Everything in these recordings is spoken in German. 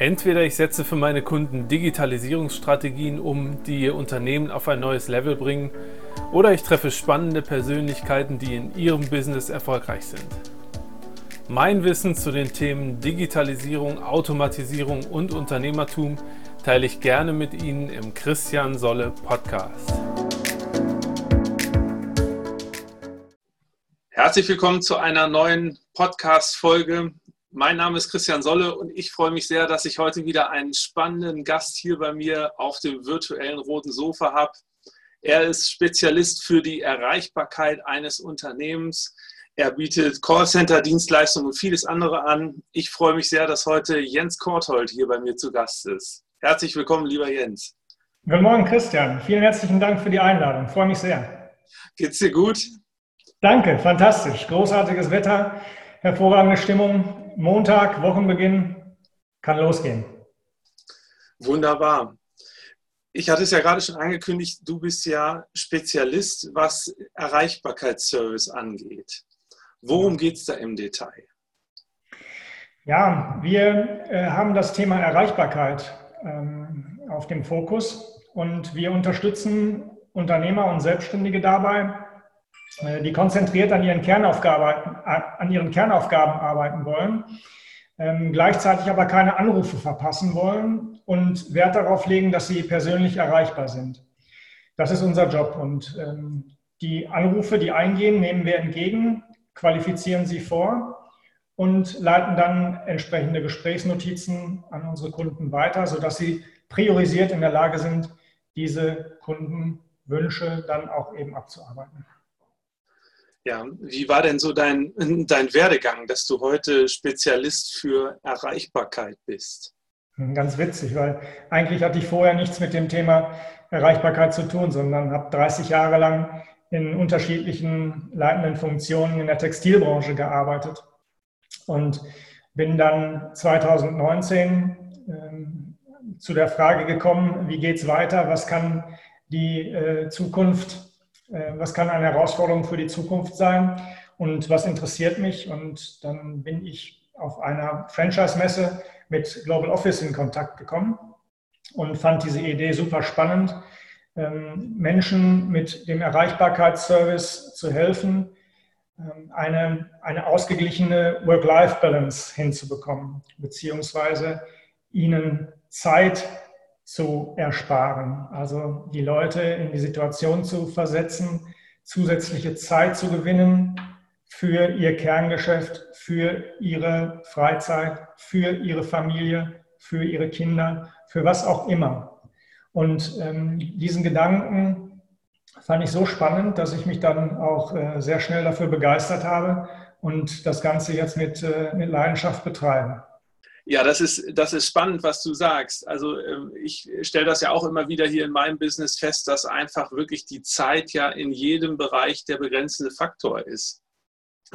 Entweder ich setze für meine Kunden Digitalisierungsstrategien um, die ihr Unternehmen auf ein neues Level bringen, oder ich treffe spannende Persönlichkeiten, die in ihrem Business erfolgreich sind. Mein Wissen zu den Themen Digitalisierung, Automatisierung und Unternehmertum teile ich gerne mit Ihnen im Christian Solle Podcast. Herzlich willkommen zu einer neuen Podcast-Folge mein Name ist Christian Solle und ich freue mich sehr, dass ich heute wieder einen spannenden Gast hier bei mir auf dem virtuellen roten Sofa habe. Er ist Spezialist für die Erreichbarkeit eines Unternehmens. Er bietet Callcenter-Dienstleistungen und vieles andere an. Ich freue mich sehr, dass heute Jens Korthold hier bei mir zu Gast ist. Herzlich willkommen, lieber Jens. Guten Morgen, Christian. Vielen herzlichen Dank für die Einladung. Ich freue mich sehr. Geht's dir gut? Danke, fantastisch. Großartiges Wetter, hervorragende Stimmung. Montag, Wochenbeginn, kann losgehen. Wunderbar. Ich hatte es ja gerade schon angekündigt, du bist ja Spezialist, was Erreichbarkeitsservice angeht. Worum geht es da im Detail? Ja, wir äh, haben das Thema Erreichbarkeit ähm, auf dem Fokus und wir unterstützen Unternehmer und Selbstständige dabei, die konzentriert an ihren, Kernaufgaben, an ihren Kernaufgaben arbeiten wollen, ähm, gleichzeitig aber keine Anrufe verpassen wollen und Wert darauf legen, dass sie persönlich erreichbar sind. Das ist unser Job und ähm, die Anrufe, die eingehen, nehmen wir entgegen, qualifizieren sie vor und leiten dann entsprechende Gesprächsnotizen an unsere Kunden weiter, sodass sie priorisiert in der Lage sind, diese Kundenwünsche dann auch eben abzuarbeiten. Ja, wie war denn so dein, dein Werdegang, dass du heute Spezialist für Erreichbarkeit bist? Ganz witzig, weil eigentlich hatte ich vorher nichts mit dem Thema Erreichbarkeit zu tun, sondern habe 30 Jahre lang in unterschiedlichen leitenden Funktionen in der Textilbranche gearbeitet und bin dann 2019 äh, zu der Frage gekommen, wie geht es weiter, was kann die äh, Zukunft was kann eine Herausforderung für die Zukunft sein und was interessiert mich. Und dann bin ich auf einer Franchise-Messe mit Global Office in Kontakt gekommen und fand diese Idee super spannend, ähm, Menschen mit dem Erreichbarkeitsservice zu helfen, ähm, eine, eine ausgeglichene Work-Life-Balance hinzubekommen, beziehungsweise ihnen Zeit zu ersparen. Also die Leute in die Situation zu versetzen, zusätzliche Zeit zu gewinnen für ihr Kerngeschäft, für ihre Freizeit, für ihre Familie, für ihre Kinder, für was auch immer. Und ähm, diesen Gedanken fand ich so spannend, dass ich mich dann auch äh, sehr schnell dafür begeistert habe und das Ganze jetzt mit, äh, mit Leidenschaft betreibe. Ja, das ist, das ist spannend, was du sagst. Also ähm, ich stelle das ja auch immer wieder hier in meinem Business fest, dass einfach wirklich die Zeit ja in jedem Bereich der begrenzende Faktor ist.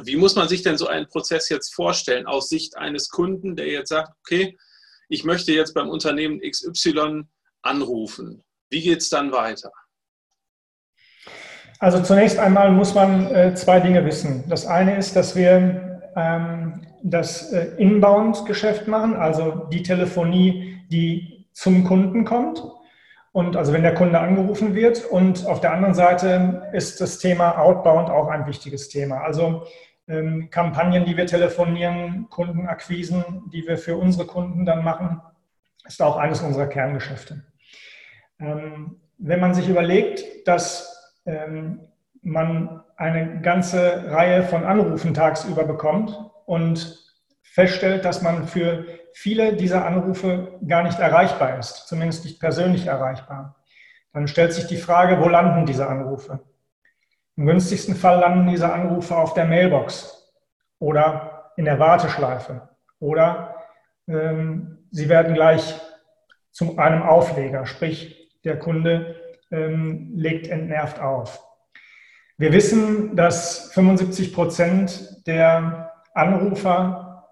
Wie muss man sich denn so einen Prozess jetzt vorstellen aus Sicht eines Kunden, der jetzt sagt, okay, ich möchte jetzt beim Unternehmen XY anrufen. Wie geht es dann weiter? Also zunächst einmal muss man äh, zwei Dinge wissen. Das eine ist, dass wir ähm, das äh, Inbound-Geschäft machen, also die Telefonie, die zum Kunden kommt. Und also wenn der Kunde angerufen wird. Und auf der anderen Seite ist das Thema Outbound auch ein wichtiges Thema. Also ähm, Kampagnen, die wir telefonieren, Kundenakquisen, die wir für unsere Kunden dann machen, ist auch eines unserer Kerngeschäfte. Ähm, wenn man sich überlegt, dass ähm, man eine ganze Reihe von Anrufen tagsüber bekommt, und feststellt, dass man für viele dieser Anrufe gar nicht erreichbar ist, zumindest nicht persönlich erreichbar. Dann stellt sich die Frage, wo landen diese Anrufe? Im günstigsten Fall landen diese Anrufe auf der Mailbox oder in der Warteschleife oder ähm, sie werden gleich zu einem Aufleger, sprich der Kunde ähm, legt entnervt auf. Wir wissen, dass 75 Prozent der Anrufer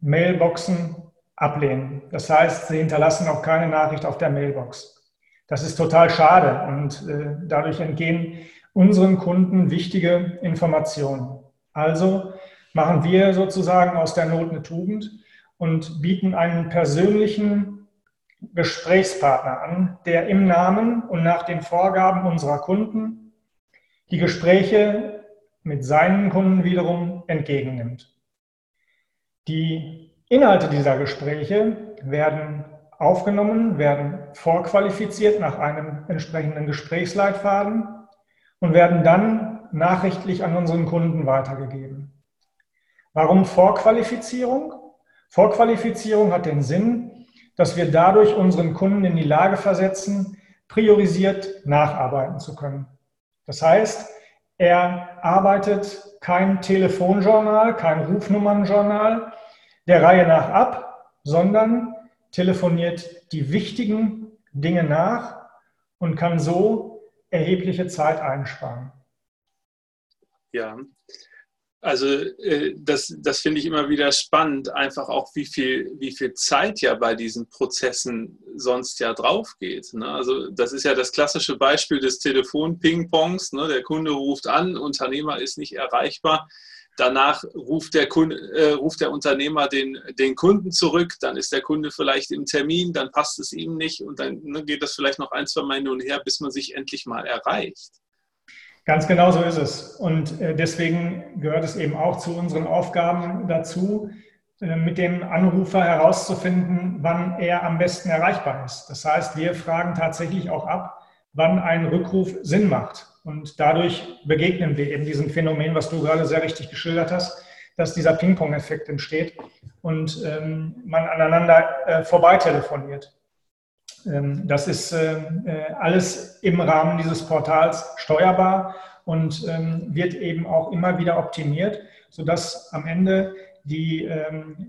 Mailboxen ablehnen. Das heißt, sie hinterlassen auch keine Nachricht auf der Mailbox. Das ist total schade und äh, dadurch entgehen unseren Kunden wichtige Informationen. Also machen wir sozusagen aus der Not eine Tugend und bieten einen persönlichen Gesprächspartner an, der im Namen und nach den Vorgaben unserer Kunden die Gespräche mit seinen Kunden wiederum entgegennimmt. Die Inhalte dieser Gespräche werden aufgenommen, werden vorqualifiziert nach einem entsprechenden Gesprächsleitfaden und werden dann nachrichtlich an unseren Kunden weitergegeben. Warum Vorqualifizierung? Vorqualifizierung hat den Sinn, dass wir dadurch unseren Kunden in die Lage versetzen, priorisiert nacharbeiten zu können. Das heißt, er arbeitet kein Telefonjournal, kein Rufnummernjournal der Reihe nach ab, sondern telefoniert die wichtigen Dinge nach und kann so erhebliche Zeit einsparen. Ja, also äh, das, das finde ich immer wieder spannend, einfach auch wie viel, wie viel Zeit ja bei diesen Prozessen sonst ja drauf geht. Ne? Also das ist ja das klassische Beispiel des Telefon-Ping-Pongs. Ne? Der Kunde ruft an, Unternehmer ist nicht erreichbar. Danach ruft der, Kunde, äh, ruft der Unternehmer den, den Kunden zurück, dann ist der Kunde vielleicht im Termin, dann passt es ihm nicht und dann ne, geht das vielleicht noch ein, zwei Mal hin und her, bis man sich endlich mal erreicht. Ganz genau so ist es. Und äh, deswegen gehört es eben auch zu unseren Aufgaben dazu, äh, mit dem Anrufer herauszufinden, wann er am besten erreichbar ist. Das heißt, wir fragen tatsächlich auch ab, wann ein Rückruf Sinn macht. Und dadurch begegnen wir eben diesem Phänomen, was du gerade sehr richtig geschildert hast, dass dieser Ping-Pong-Effekt entsteht und ähm, man aneinander äh, vorbei telefoniert. Ähm, das ist ähm, äh, alles im Rahmen dieses Portals steuerbar und ähm, wird eben auch immer wieder optimiert, sodass am Ende die,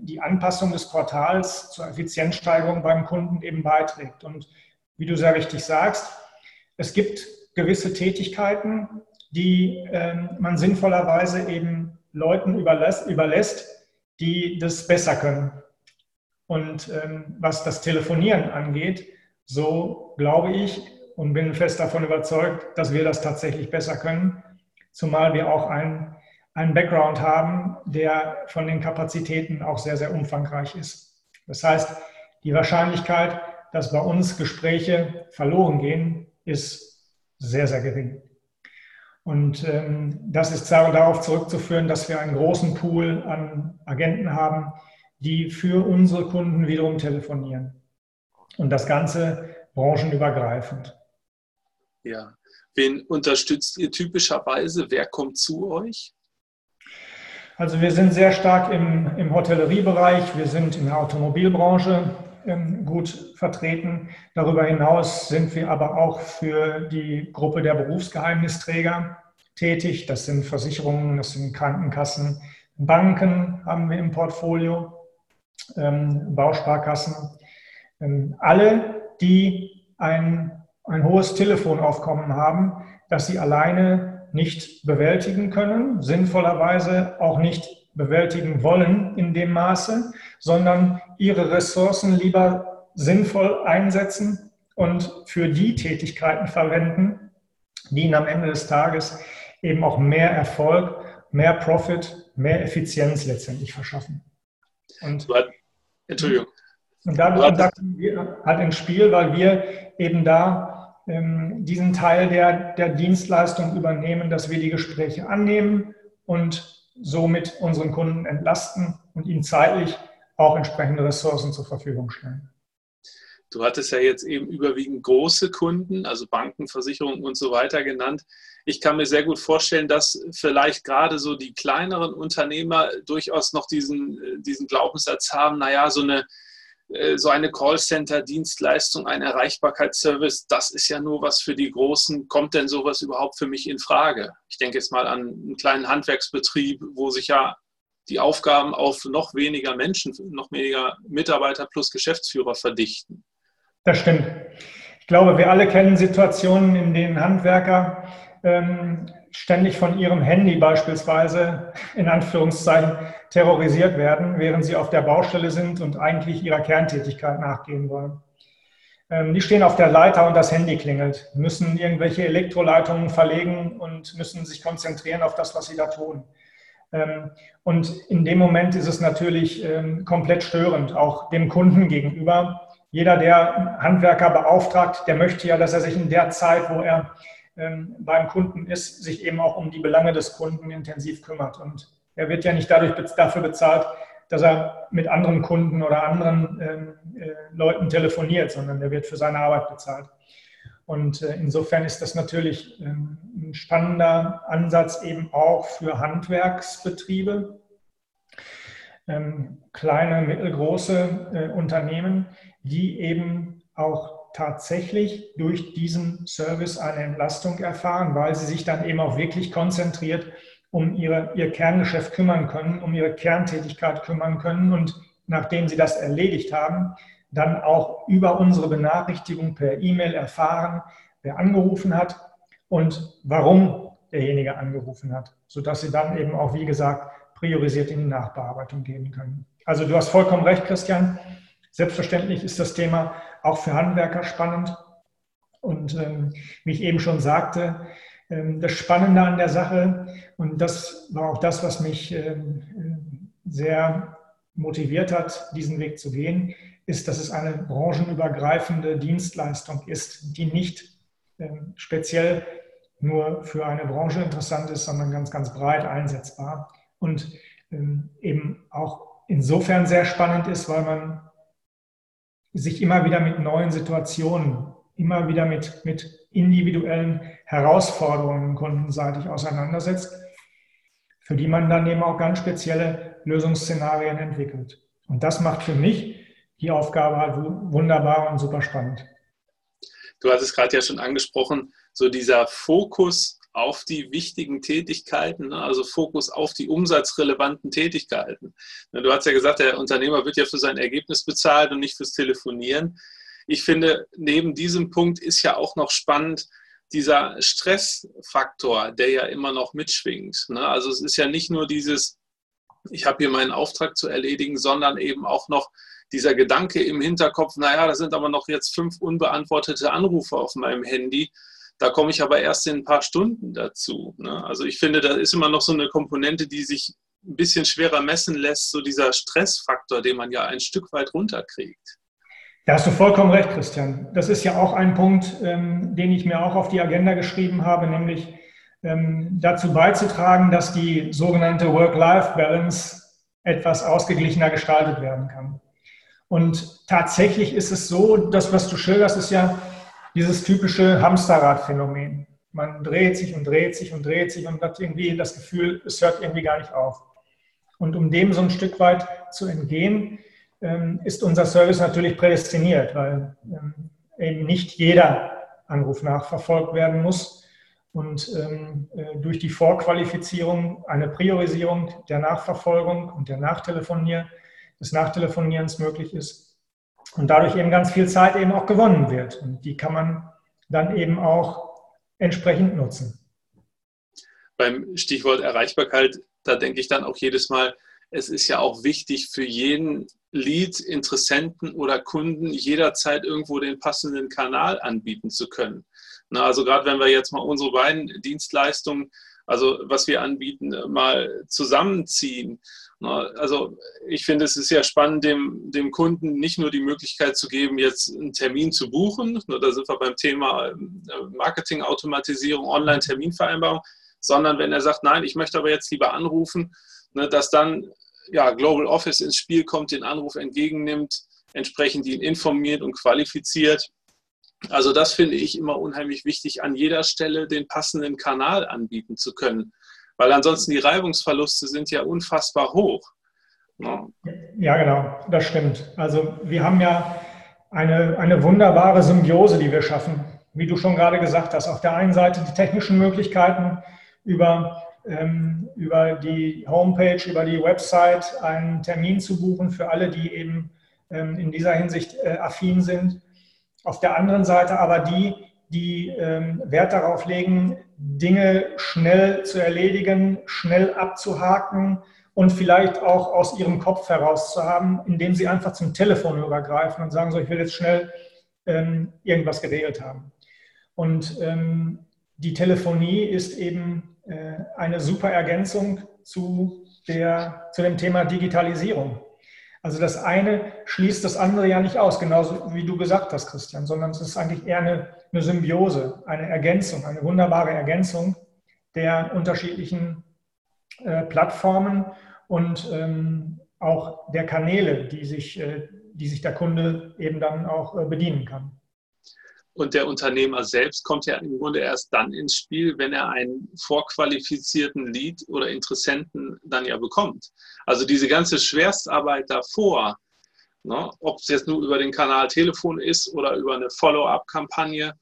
die Anpassung des Portals zur Effizienzsteigerung beim Kunden eben beiträgt. Und wie du sehr richtig sagst, es gibt gewisse Tätigkeiten, die man sinnvollerweise eben Leuten überlässt, überlässt die das besser können. Und was das Telefonieren angeht, so glaube ich und bin fest davon überzeugt, dass wir das tatsächlich besser können, zumal wir auch einen, einen Background haben, der von den Kapazitäten auch sehr, sehr umfangreich ist. Das heißt, die Wahrscheinlichkeit, dass bei uns Gespräche verloren gehen, ist sehr, sehr gering. Und ähm, das ist darauf zurückzuführen, dass wir einen großen Pool an Agenten haben, die für unsere Kunden wiederum telefonieren und das Ganze branchenübergreifend. Ja. Wen unterstützt ihr typischerweise? Wer kommt zu euch? Also wir sind sehr stark im, im Hotelleriebereich, wir sind in der Automobilbranche ähm, gut vertreten. Darüber hinaus sind wir aber auch für die Gruppe der Berufsgeheimnisträger tätig. Das sind Versicherungen, das sind Krankenkassen, Banken haben wir im Portfolio, ähm, Bausparkassen. Ähm, alle, die ein, ein hohes Telefonaufkommen haben, das sie alleine nicht bewältigen können, sinnvollerweise auch nicht bewältigen wollen in dem Maße, sondern ihre Ressourcen lieber sinnvoll einsetzen und für die Tätigkeiten verwenden, die ihnen am Ende des Tages eben auch mehr Erfolg, mehr Profit, mehr Effizienz letztendlich verschaffen. Und Entschuldigung. Und da kommen wir halt ins Spiel, weil wir eben da ähm, diesen Teil der, der Dienstleistung übernehmen, dass wir die Gespräche annehmen und somit unseren Kunden entlasten und ihnen zeitlich auch entsprechende Ressourcen zur Verfügung stellen. Du hattest ja jetzt eben überwiegend große Kunden, also Banken, Versicherungen und so weiter genannt. Ich kann mir sehr gut vorstellen, dass vielleicht gerade so die kleineren Unternehmer durchaus noch diesen, diesen Glaubenssatz haben, naja, so eine äh, so eine Callcenter-Dienstleistung, ein Erreichbarkeitsservice, das ist ja nur was für die Großen. Kommt denn sowas überhaupt für mich in Frage? Ich denke jetzt mal an einen kleinen Handwerksbetrieb, wo sich ja die Aufgaben auf noch weniger Menschen, noch weniger Mitarbeiter plus Geschäftsführer verdichten. Das stimmt. Ich glaube, wir alle kennen Situationen, in denen Handwerker ähm, ständig von ihrem Handy beispielsweise in Anführungszeichen terrorisiert werden, während sie auf der Baustelle sind und eigentlich ihrer Kerntätigkeit nachgehen wollen. Ähm, die stehen auf der Leiter und das Handy klingelt, müssen irgendwelche Elektroleitungen verlegen und müssen sich konzentrieren auf das, was sie da tun. Ähm, und in dem Moment ist es natürlich ähm, komplett störend, auch dem Kunden gegenüber. Jeder, der Handwerker beauftragt, der möchte ja, dass er sich in der Zeit, wo er ähm, beim Kunden ist, sich eben auch um die Belange des Kunden intensiv kümmert. Und er wird ja nicht dadurch dafür bezahlt, dass er mit anderen Kunden oder anderen äh, Leuten telefoniert, sondern er wird für seine Arbeit bezahlt. Und äh, insofern ist das natürlich ähm, ein spannender Ansatz eben auch für Handwerksbetriebe, ähm, kleine, mittelgroße äh, Unternehmen, die eben auch tatsächlich durch diesen Service eine Entlastung erfahren, weil sie sich dann eben auch wirklich konzentriert um ihre, ihr Kerngeschäft kümmern können, um ihre Kerntätigkeit kümmern können und nachdem sie das erledigt haben, dann auch über unsere Benachrichtigung per E-Mail erfahren, wer angerufen hat und warum derjenige angerufen hat, sodass sie dann eben auch, wie gesagt, priorisiert in die Nachbearbeitung gehen können. Also du hast vollkommen recht, Christian. Selbstverständlich ist das Thema auch für Handwerker spannend. Und ähm, wie ich eben schon sagte, ähm, das Spannende an der Sache, und das war auch das, was mich ähm, sehr motiviert hat, diesen Weg zu gehen, ist, dass es eine branchenübergreifende Dienstleistung ist, die nicht ähm, speziell nur für eine Branche interessant ist, sondern ganz, ganz breit einsetzbar und ähm, eben auch insofern sehr spannend ist, weil man sich immer wieder mit neuen Situationen, immer wieder mit, mit individuellen Herausforderungen kundenseitig auseinandersetzt, für die man dann eben auch ganz spezielle Lösungsszenarien entwickelt. Und das macht für mich die Aufgabe halt wunderbar und super spannend. Du hast es gerade ja schon angesprochen, so dieser Fokus auf die wichtigen Tätigkeiten, ne? also Fokus auf die umsatzrelevanten Tätigkeiten. Ne, du hast ja gesagt, der Unternehmer wird ja für sein Ergebnis bezahlt und nicht fürs Telefonieren. Ich finde, neben diesem Punkt ist ja auch noch spannend, dieser Stressfaktor, der ja immer noch mitschwingt. Ne? Also es ist ja nicht nur dieses, ich habe hier meinen Auftrag zu erledigen, sondern eben auch noch dieser Gedanke im Hinterkopf, naja, da sind aber noch jetzt fünf unbeantwortete Anrufe auf meinem Handy. Da komme ich aber erst in ein paar Stunden dazu. Ne? Also ich finde, da ist immer noch so eine Komponente, die sich ein bisschen schwerer messen lässt, so dieser Stressfaktor, den man ja ein Stück weit runterkriegt. Da hast du vollkommen recht, Christian. Das ist ja auch ein Punkt, ähm, den ich mir auch auf die Agenda geschrieben habe, nämlich ähm, dazu beizutragen, dass die sogenannte Work-Life-Balance etwas ausgeglichener gestaltet werden kann. Und tatsächlich ist es so, das, was du schilderst, ist ja dieses typische Hamsterrad-Phänomen. Man dreht sich und dreht sich und dreht sich und hat irgendwie das Gefühl, es hört irgendwie gar nicht auf. Und um dem so ein Stück weit zu entgehen, ähm, ist unser Service natürlich prädestiniert, weil ähm, eben nicht jeder Anruf nachverfolgt werden muss. Und ähm, äh, durch die Vorqualifizierung eine Priorisierung der Nachverfolgung und der Nachtelefonier des Nachtelefonierens möglich ist und dadurch eben ganz viel Zeit eben auch gewonnen wird. Und die kann man dann eben auch entsprechend nutzen. Beim Stichwort Erreichbarkeit, da denke ich dann auch jedes Mal, es ist ja auch wichtig für jeden Lead, Interessenten oder Kunden jederzeit irgendwo den passenden Kanal anbieten zu können. also gerade wenn wir jetzt mal unsere beiden Dienstleistungen, also was wir anbieten, mal zusammenziehen also ich finde, es ist sehr spannend, dem, dem Kunden nicht nur die Möglichkeit zu geben, jetzt einen Termin zu buchen, da sind wir beim Thema äh, Marketingautomatisierung, Online-Terminvereinbarung, sondern wenn er sagt, nein, ich möchte aber jetzt lieber anrufen, ne, dass dann ja, Global Office ins Spiel kommt, den Anruf entgegennimmt, entsprechend ihn informiert und qualifiziert. Also das finde ich immer unheimlich wichtig, an jeder Stelle den passenden Kanal anbieten zu können weil ansonsten die Reibungsverluste sind ja unfassbar hoch. Ja. ja, genau, das stimmt. Also wir haben ja eine, eine wunderbare Symbiose, die wir schaffen. Wie du schon gerade gesagt hast, auf der einen Seite die technischen Möglichkeiten über, ähm, über die Homepage, über die Website einen Termin zu buchen für alle, die eben ähm, in dieser Hinsicht äh, affin sind. Auf der anderen Seite aber die, die ähm, Wert darauf legen, Dinge schnell zu erledigen, schnell abzuhaken und vielleicht auch aus ihrem Kopf heraus zu haben, indem sie einfach zum Telefon übergreifen und sagen, so, ich will jetzt schnell ähm, irgendwas geregelt haben. Und ähm, die Telefonie ist eben äh, eine super Ergänzung zu, der, zu dem Thema Digitalisierung. Also das eine schließt das andere ja nicht aus, genauso wie du gesagt hast, Christian, sondern es ist eigentlich eher eine, eine Symbiose, eine Ergänzung, eine wunderbare Ergänzung der unterschiedlichen äh, Plattformen und ähm, auch der Kanäle, die sich, äh, die sich der Kunde eben dann auch äh, bedienen kann. Und der Unternehmer selbst kommt ja im Grunde erst dann ins Spiel, wenn er einen vorqualifizierten Lead oder Interessenten dann ja bekommt. Also diese ganze Schwerstarbeit davor, ne, ob es jetzt nur über den Kanal Telefon ist oder über eine Follow-up-Kampagne,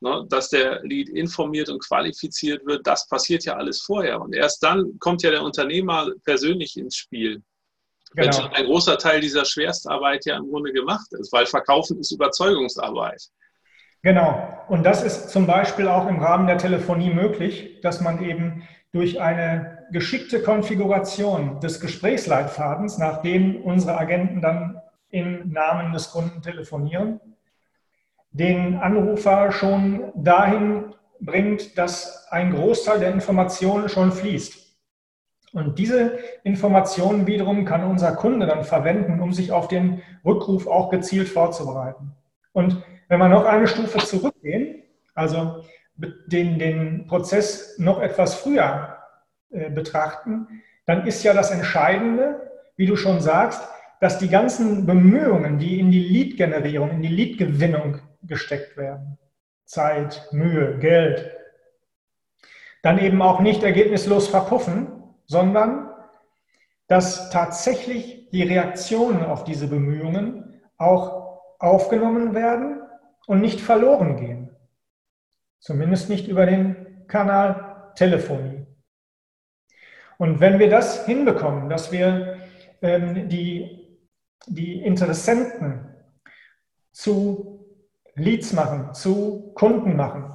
ne, dass der Lead informiert und qualifiziert wird, das passiert ja alles vorher. Und erst dann kommt ja der Unternehmer persönlich ins Spiel. Genau. Wenn schon ein großer Teil dieser Schwerstarbeit ja im Grunde gemacht ist, weil Verkaufen ist Überzeugungsarbeit. Genau. Und das ist zum Beispiel auch im Rahmen der Telefonie möglich, dass man eben durch eine geschickte Konfiguration des Gesprächsleitfadens, nachdem unsere Agenten dann im Namen des Kunden telefonieren, den Anrufer schon dahin bringt, dass ein Großteil der Informationen schon fließt. Und diese Informationen wiederum kann unser Kunde dann verwenden, um sich auf den Rückruf auch gezielt vorzubereiten. Und wenn wir noch eine Stufe zurückgehen, also den, den Prozess noch etwas früher äh, betrachten, dann ist ja das Entscheidende, wie du schon sagst, dass die ganzen Bemühungen, die in die Lead-Generierung, in die Lead-Gewinnung gesteckt werden, Zeit, Mühe, Geld, dann eben auch nicht ergebnislos verpuffen, sondern dass tatsächlich die Reaktionen auf diese Bemühungen auch aufgenommen werden und nicht verloren gehen. Zumindest nicht über den Kanal Telefonie. Und wenn wir das hinbekommen, dass wir ähm, die, die Interessenten zu Leads machen, zu Kunden machen,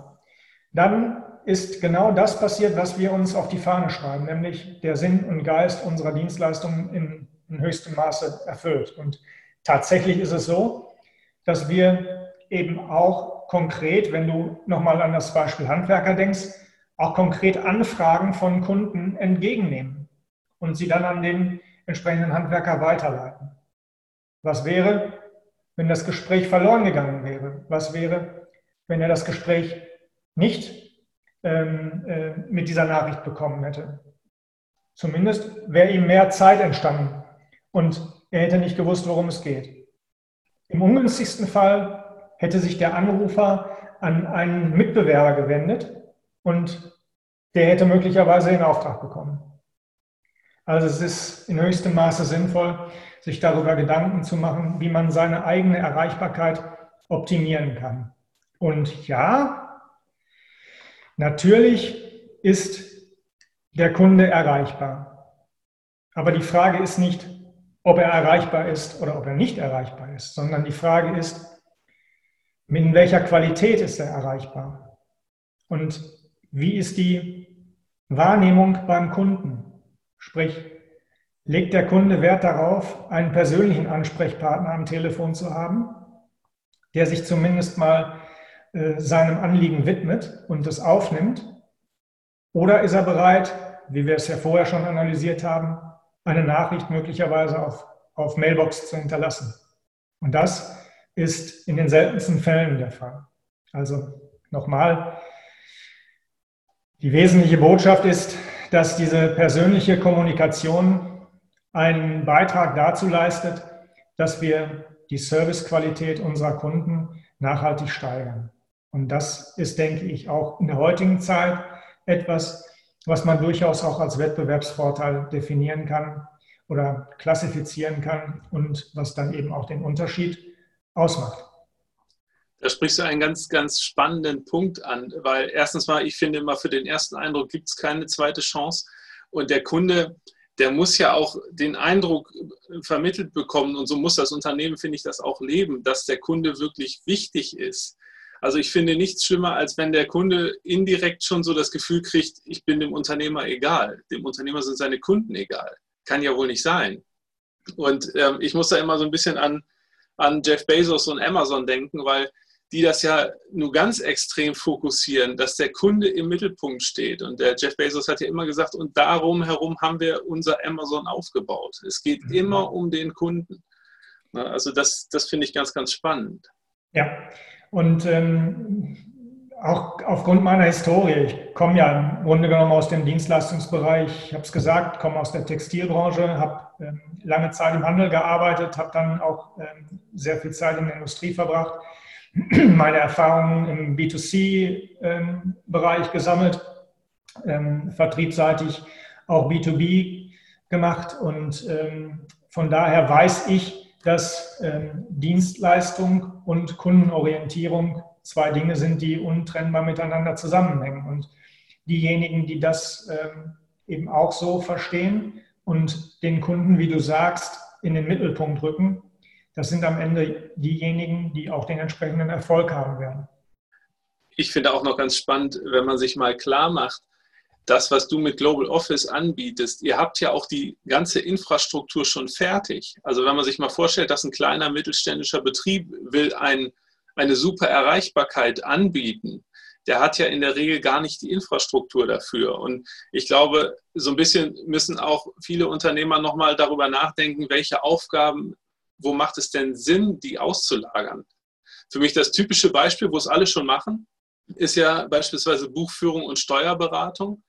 dann ist genau das passiert, was wir uns auf die Fahne schreiben, nämlich der Sinn und Geist unserer Dienstleistung in, in höchstem Maße erfüllt. Und tatsächlich ist es so, dass wir eben auch konkret, wenn du nochmal an das Beispiel Handwerker denkst, auch konkret Anfragen von Kunden entgegennehmen und sie dann an den entsprechenden Handwerker weiterleiten. Was wäre, wenn das Gespräch verloren gegangen wäre? Was wäre, wenn er das Gespräch nicht ähm, äh, mit dieser Nachricht bekommen hätte? Zumindest wäre ihm mehr Zeit entstanden und er hätte nicht gewusst, worum es geht. Im ungünstigsten Fall hätte sich der Anrufer an einen Mitbewerber gewendet und der hätte möglicherweise den Auftrag bekommen. Also es ist in höchstem Maße sinnvoll, sich darüber Gedanken zu machen, wie man seine eigene Erreichbarkeit optimieren kann. Und ja, natürlich ist der Kunde erreichbar. Aber die Frage ist nicht, ob er erreichbar ist oder ob er nicht erreichbar ist, sondern die Frage ist, in welcher Qualität ist er erreichbar? Und wie ist die Wahrnehmung beim Kunden? Sprich, legt der Kunde Wert darauf, einen persönlichen Ansprechpartner am Telefon zu haben, der sich zumindest mal äh, seinem Anliegen widmet und es aufnimmt? Oder ist er bereit, wie wir es ja vorher schon analysiert haben, eine Nachricht möglicherweise auf, auf Mailbox zu hinterlassen? Und das ist in den seltensten Fällen der Fall. Also nochmal, die wesentliche Botschaft ist, dass diese persönliche Kommunikation einen Beitrag dazu leistet, dass wir die Servicequalität unserer Kunden nachhaltig steigern. Und das ist, denke ich, auch in der heutigen Zeit etwas, was man durchaus auch als Wettbewerbsvorteil definieren kann oder klassifizieren kann und was dann eben auch den Unterschied ausmacht. Da sprichst du einen ganz, ganz spannenden Punkt an, weil erstens mal, ich finde immer, für den ersten Eindruck gibt es keine zweite Chance. Und der Kunde, der muss ja auch den Eindruck vermittelt bekommen, und so muss das Unternehmen, finde ich, das auch leben, dass der Kunde wirklich wichtig ist. Also ich finde nichts schlimmer, als wenn der Kunde indirekt schon so das Gefühl kriegt, ich bin dem Unternehmer egal. Dem Unternehmer sind seine Kunden egal. Kann ja wohl nicht sein. Und ähm, ich muss da immer so ein bisschen an an Jeff Bezos und Amazon denken, weil die das ja nur ganz extrem fokussieren, dass der Kunde im Mittelpunkt steht. Und der Jeff Bezos hat ja immer gesagt, und darum herum haben wir unser Amazon aufgebaut. Es geht mhm. immer um den Kunden. Also das, das finde ich ganz, ganz spannend. Ja, und ähm, auch aufgrund meiner Historie, ich komme ja im Grunde genommen aus dem Dienstleistungsbereich, ich habe es gesagt, komme aus der Textilbranche, habe ähm, lange Zeit im Handel gearbeitet, habe dann auch ähm, sehr viel Zeit in der Industrie verbracht, meine Erfahrungen im B2C-Bereich ähm, gesammelt, ähm, vertriebsseitig auch B2B gemacht und ähm, von daher weiß ich, dass Dienstleistung und Kundenorientierung zwei Dinge sind, die untrennbar miteinander zusammenhängen. Und diejenigen, die das eben auch so verstehen und den Kunden, wie du sagst, in den Mittelpunkt rücken, das sind am Ende diejenigen, die auch den entsprechenden Erfolg haben werden. Ich finde auch noch ganz spannend, wenn man sich mal klar macht, das, was du mit Global Office anbietest, ihr habt ja auch die ganze Infrastruktur schon fertig. Also wenn man sich mal vorstellt, dass ein kleiner mittelständischer Betrieb will ein, eine super Erreichbarkeit anbieten, der hat ja in der Regel gar nicht die Infrastruktur dafür. Und ich glaube, so ein bisschen müssen auch viele Unternehmer nochmal darüber nachdenken, welche Aufgaben, wo macht es denn Sinn, die auszulagern. Für mich das typische Beispiel, wo es alle schon machen, ist ja beispielsweise Buchführung und Steuerberatung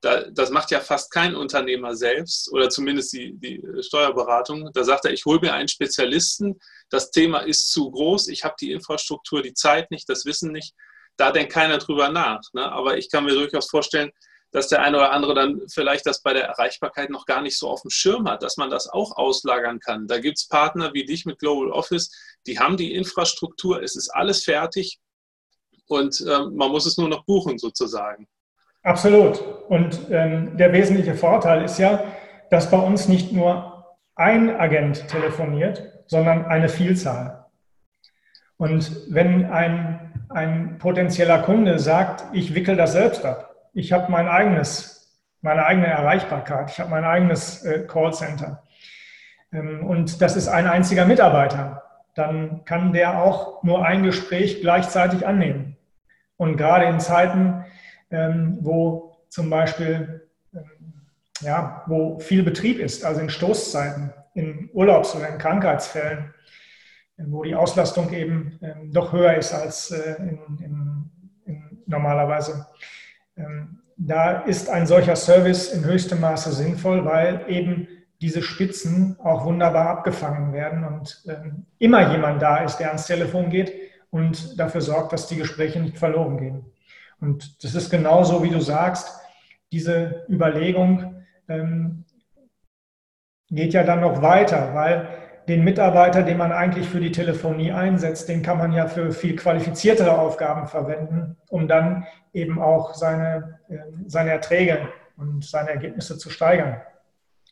da, das macht ja fast kein Unternehmer selbst oder zumindest die, die Steuerberatung. Da sagt er, ich hole mir einen Spezialisten, das Thema ist zu groß, ich habe die Infrastruktur, die Zeit nicht, das Wissen nicht. Da denkt keiner drüber nach. Ne? Aber ich kann mir durchaus vorstellen, dass der eine oder andere dann vielleicht das bei der Erreichbarkeit noch gar nicht so auf dem Schirm hat, dass man das auch auslagern kann. Da gibt es Partner wie dich mit Global Office, die haben die Infrastruktur, es ist alles fertig und äh, man muss es nur noch buchen sozusagen. Absolut. Und ähm, der wesentliche Vorteil ist ja, dass bei uns nicht nur ein Agent telefoniert, sondern eine Vielzahl. Und wenn ein, ein potenzieller Kunde sagt, ich wickel das selbst ab, ich habe mein eigenes, meine eigene Erreichbarkeit, ich habe mein eigenes äh, Callcenter ähm, und das ist ein einziger Mitarbeiter, dann kann der auch nur ein Gespräch gleichzeitig annehmen. Und gerade in Zeiten, ähm, wo zum Beispiel ähm, ja, wo viel Betrieb ist, also in Stoßzeiten, in Urlaubs- oder in Krankheitsfällen, äh, wo die Auslastung eben ähm, doch höher ist als äh, in, in, in normalerweise. Da ist ein solcher Service in höchstem Maße sinnvoll, weil eben diese Spitzen auch wunderbar abgefangen werden und immer jemand da ist, der ans Telefon geht und dafür sorgt, dass die Gespräche nicht verloren gehen. Und das ist genauso, wie du sagst, diese Überlegung ähm, geht ja dann noch weiter, weil den Mitarbeiter, den man eigentlich für die Telefonie einsetzt, den kann man ja für viel qualifiziertere Aufgaben verwenden, um dann eben auch seine, äh, seine Erträge und seine Ergebnisse zu steigern.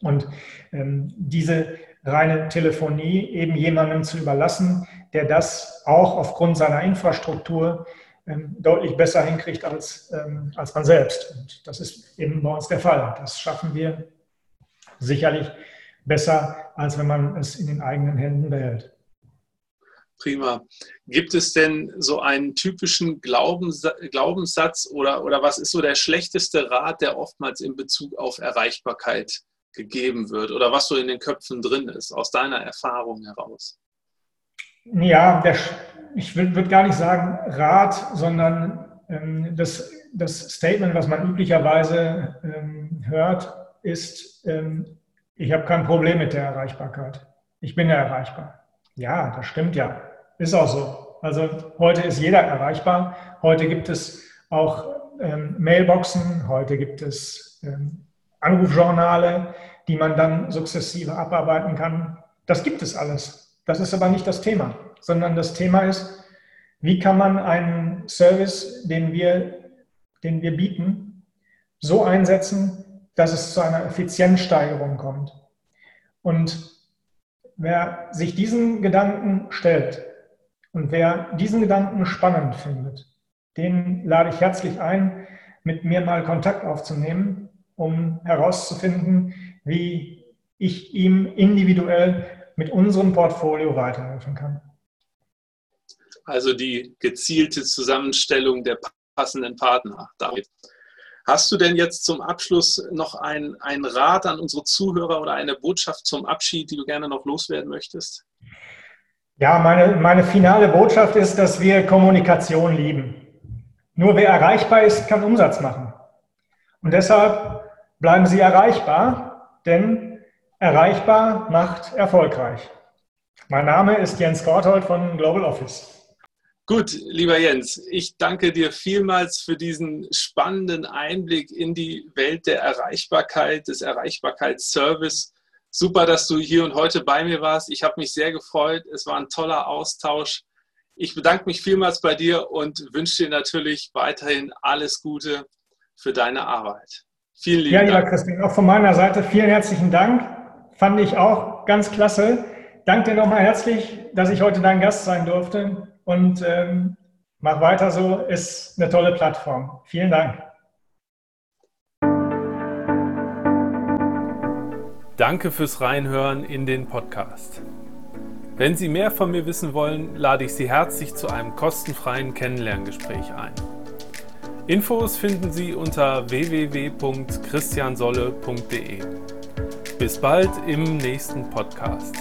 Und ähm, diese reine Telefonie eben jemandem zu überlassen, der das auch aufgrund seiner Infrastruktur ähm, deutlich besser hinkriegt als, ähm, als man selbst. Und das ist eben bei uns der Fall. Das schaffen wir sicherlich besser, als wenn man es in den eigenen Händen behält. Prima. Gibt es denn so einen typischen Glaubenssatz oder, oder was ist so der schlechteste Rat, der oftmals in Bezug auf Erreichbarkeit gegeben wird oder was so in den Köpfen drin ist, aus deiner Erfahrung heraus? Ja, der, ich würde gar nicht sagen Rat, sondern ähm, das, das Statement, was man üblicherweise ähm, hört, ist, ähm, ich habe kein Problem mit der Erreichbarkeit. Ich bin ja erreichbar. Ja, das stimmt ja. Ist auch so. Also heute ist jeder erreichbar. Heute gibt es auch ähm, Mailboxen, heute gibt es ähm, Anrufjournale, die man dann sukzessive abarbeiten kann. Das gibt es alles. Das ist aber nicht das Thema, sondern das Thema ist, wie kann man einen Service, den wir, den wir bieten, so einsetzen, dass es zu einer Effizienzsteigerung kommt. Und wer sich diesen Gedanken stellt und wer diesen Gedanken spannend findet, den lade ich herzlich ein, mit mir mal Kontakt aufzunehmen, um herauszufinden, wie ich ihm individuell mit unserem Portfolio weiterhelfen kann. also die gezielte Zusammenstellung der passenden Partner. David. Hast du denn jetzt zum Abschluss noch einen Rat an unsere Zuhörer oder eine Botschaft zum Abschied, die du gerne noch loswerden möchtest? Ja, meine, meine finale Botschaft ist, dass wir Kommunikation lieben. Nur wer erreichbar ist, kann Umsatz machen. Und deshalb bleiben Sie erreichbar, denn erreichbar macht erfolgreich. Mein Name ist Jens Gorthold von Global Office. Gut, lieber Jens, ich danke dir vielmals für diesen spannenden Einblick in die Welt der Erreichbarkeit, des Erreichbarkeitsservice. Super, dass du hier und heute bei mir warst. Ich habe mich sehr gefreut. Es war ein toller Austausch. Ich bedanke mich vielmals bei dir und wünsche dir natürlich weiterhin alles Gute für deine Arbeit. Vielen lieben ja, Dank. Ja, lieber Christian, auch von meiner Seite vielen herzlichen Dank. Fand ich auch ganz klasse. Danke dir nochmal herzlich, dass ich heute dein Gast sein durfte und ähm, mach weiter so, ist eine tolle Plattform. Vielen Dank. Danke fürs Reinhören in den Podcast. Wenn Sie mehr von mir wissen wollen, lade ich Sie herzlich zu einem kostenfreien Kennenlerngespräch ein. Infos finden Sie unter www.christiansolle.de. Bis bald im nächsten Podcast.